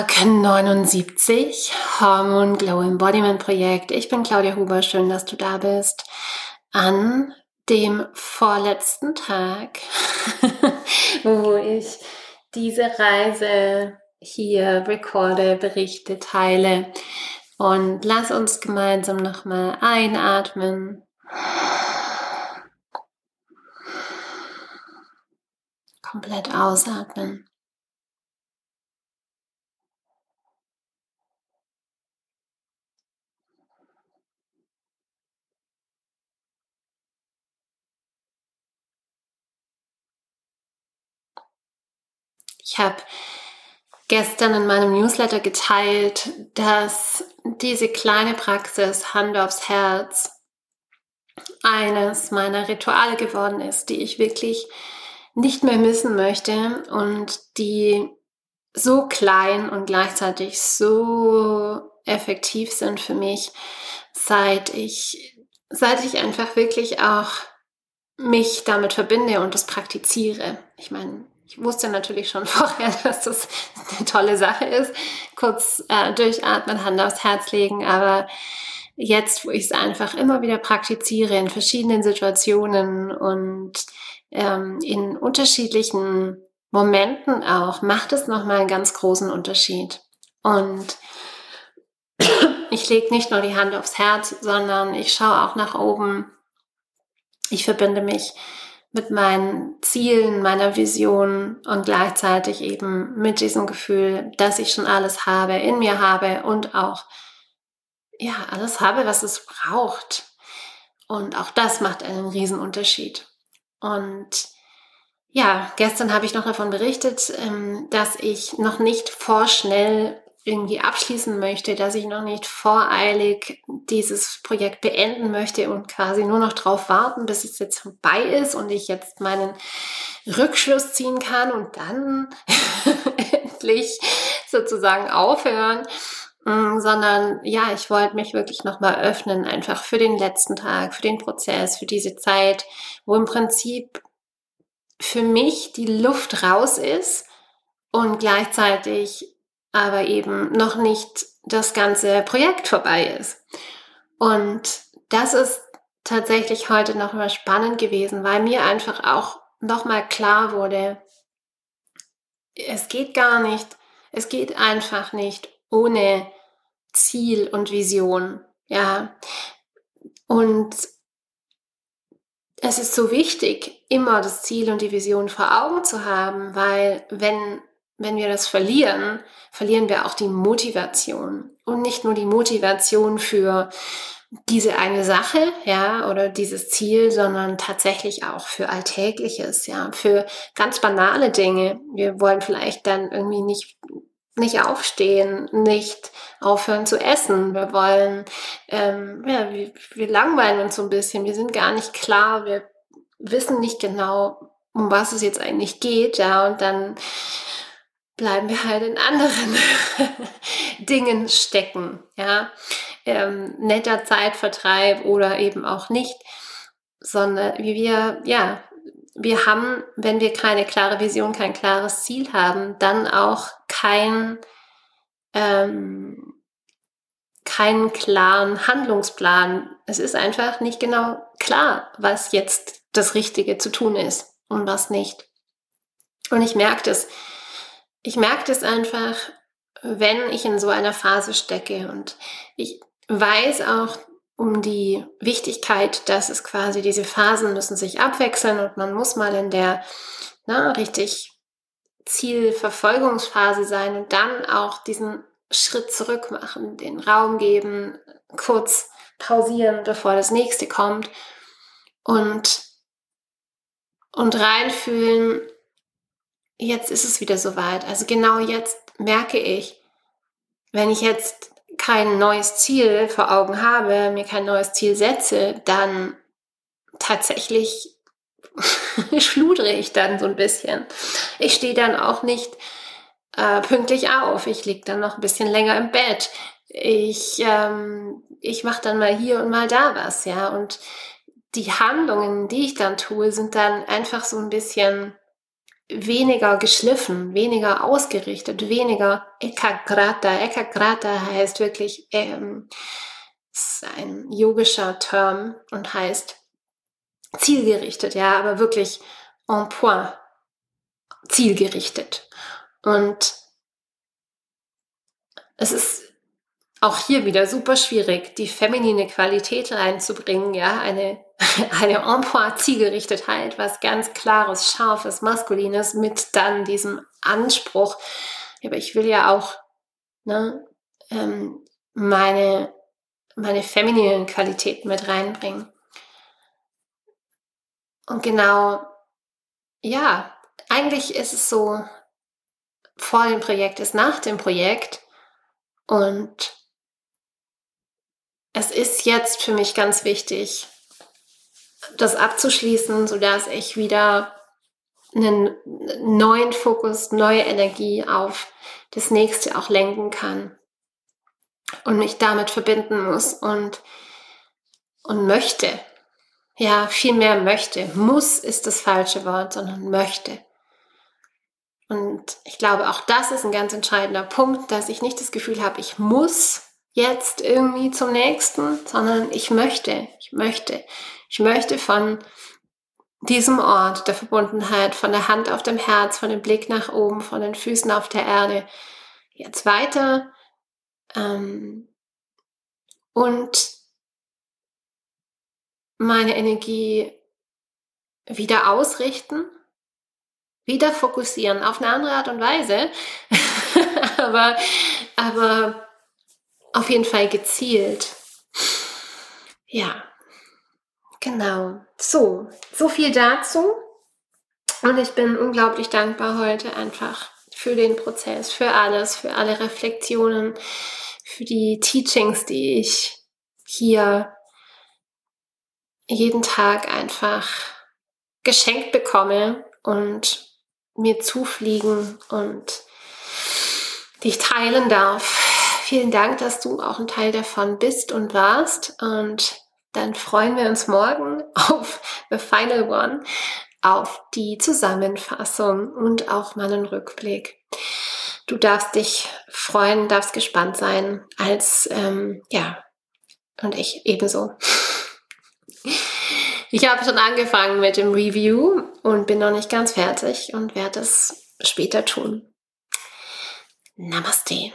Tag 79, Hormon Glow Embodiment Projekt. Ich bin Claudia Huber, schön, dass du da bist. An dem vorletzten Tag, wo ich diese Reise hier recorde, berichte, teile. Und lass uns gemeinsam nochmal einatmen. Komplett ausatmen. Ich habe gestern in meinem Newsletter geteilt, dass diese kleine Praxis Hand aufs Herz eines meiner Rituale geworden ist, die ich wirklich nicht mehr missen möchte und die so klein und gleichzeitig so effektiv sind für mich, seit ich, seit ich einfach wirklich auch mich damit verbinde und das praktiziere. Ich meine, ich wusste natürlich schon vorher, dass das eine tolle Sache ist. Kurz äh, durchatmen, Hand aufs Herz legen, aber jetzt, wo ich es einfach immer wieder praktiziere in verschiedenen Situationen und ähm, in unterschiedlichen Momenten auch, macht es nochmal einen ganz großen Unterschied. Und ich lege nicht nur die Hand aufs Herz, sondern ich schaue auch nach oben. Ich verbinde mich mit meinen Zielen, meiner Vision und gleichzeitig eben mit diesem Gefühl, dass ich schon alles habe, in mir habe und auch, ja, alles habe, was es braucht. Und auch das macht einen riesen Unterschied. Und ja, gestern habe ich noch davon berichtet, ähm, dass ich noch nicht vorschnell irgendwie abschließen möchte, dass ich noch nicht voreilig dieses Projekt beenden möchte und quasi nur noch drauf warten, bis es jetzt vorbei ist und ich jetzt meinen Rückschluss ziehen kann und dann endlich sozusagen aufhören, mm, sondern ja, ich wollte mich wirklich nochmal öffnen, einfach für den letzten Tag, für den Prozess, für diese Zeit, wo im Prinzip für mich die Luft raus ist und gleichzeitig aber eben noch nicht das ganze Projekt vorbei ist. Und das ist tatsächlich heute noch mal spannend gewesen, weil mir einfach auch noch mal klar wurde, es geht gar nicht, es geht einfach nicht ohne Ziel und Vision, ja. Und es ist so wichtig, immer das Ziel und die Vision vor Augen zu haben, weil wenn wenn wir das verlieren, verlieren wir auch die Motivation. Und nicht nur die Motivation für diese eine Sache, ja, oder dieses Ziel, sondern tatsächlich auch für Alltägliches, ja, für ganz banale Dinge. Wir wollen vielleicht dann irgendwie nicht, nicht aufstehen, nicht aufhören zu essen. Wir wollen, ähm, ja, wir, wir langweilen uns so ein bisschen. Wir sind gar nicht klar. Wir wissen nicht genau, um was es jetzt eigentlich geht, ja, und dann bleiben wir halt in anderen Dingen stecken, ja. Ähm, netter Zeitvertreib oder eben auch nicht, sondern wie wir, ja, wir haben, wenn wir keine klare Vision, kein klares Ziel haben, dann auch kein, ähm, keinen klaren Handlungsplan. Es ist einfach nicht genau klar, was jetzt das Richtige zu tun ist und was nicht. Und ich merke das, ich merke das einfach, wenn ich in so einer Phase stecke und ich weiß auch um die Wichtigkeit, dass es quasi diese Phasen müssen sich abwechseln und man muss mal in der na, richtig Zielverfolgungsphase sein und dann auch diesen Schritt zurück machen, den Raum geben, kurz pausieren, bevor das nächste kommt und, und reinfühlen, jetzt ist es wieder soweit. Also genau jetzt merke ich, wenn ich jetzt kein neues Ziel vor Augen habe, mir kein neues Ziel setze, dann tatsächlich schludere ich dann so ein bisschen. Ich stehe dann auch nicht äh, pünktlich auf. Ich liege dann noch ein bisschen länger im Bett. Ich, ähm, ich mache dann mal hier und mal da was, ja. Und die Handlungen, die ich dann tue, sind dann einfach so ein bisschen weniger geschliffen, weniger ausgerichtet, weniger Ekagrata. Ekagrata heißt wirklich, ähm, ist ein yogischer Term und heißt zielgerichtet, ja, aber wirklich en point, zielgerichtet. Und es ist auch hier wieder super schwierig, die feminine Qualität reinzubringen, ja, eine, eine en point Zielgerichtetheit, was ganz klares, scharfes, maskulines mit dann diesem Anspruch. Aber ich will ja auch ne, ähm, meine, meine femininen Qualitäten mit reinbringen. Und genau, ja, eigentlich ist es so, vor dem Projekt ist nach dem Projekt und es ist jetzt für mich ganz wichtig, das abzuschließen, sodass ich wieder einen neuen Fokus, neue Energie auf das nächste auch lenken kann und mich damit verbinden muss und, und möchte. Ja, viel mehr möchte. Muss ist das falsche Wort, sondern möchte. Und ich glaube, auch das ist ein ganz entscheidender Punkt, dass ich nicht das Gefühl habe, ich muss jetzt irgendwie zum nächsten, sondern ich möchte, ich möchte, ich möchte von diesem Ort der Verbundenheit, von der Hand auf dem Herz, von dem Blick nach oben, von den Füßen auf der Erde, jetzt weiter ähm, und meine Energie wieder ausrichten, wieder fokussieren auf eine andere Art und Weise, aber, aber auf jeden Fall gezielt. Ja, genau. So, so viel dazu. Und ich bin unglaublich dankbar heute einfach für den Prozess, für alles, für alle Reflexionen, für die Teachings, die ich hier jeden Tag einfach geschenkt bekomme und mir zufliegen und die ich teilen darf Vielen Dank, dass du auch ein Teil davon bist und warst. Und dann freuen wir uns morgen auf The Final One, auf die Zusammenfassung und auch meinen Rückblick. Du darfst dich freuen, darfst gespannt sein, als ähm, ja, und ich ebenso. Ich habe schon angefangen mit dem Review und bin noch nicht ganz fertig und werde es später tun. Namaste.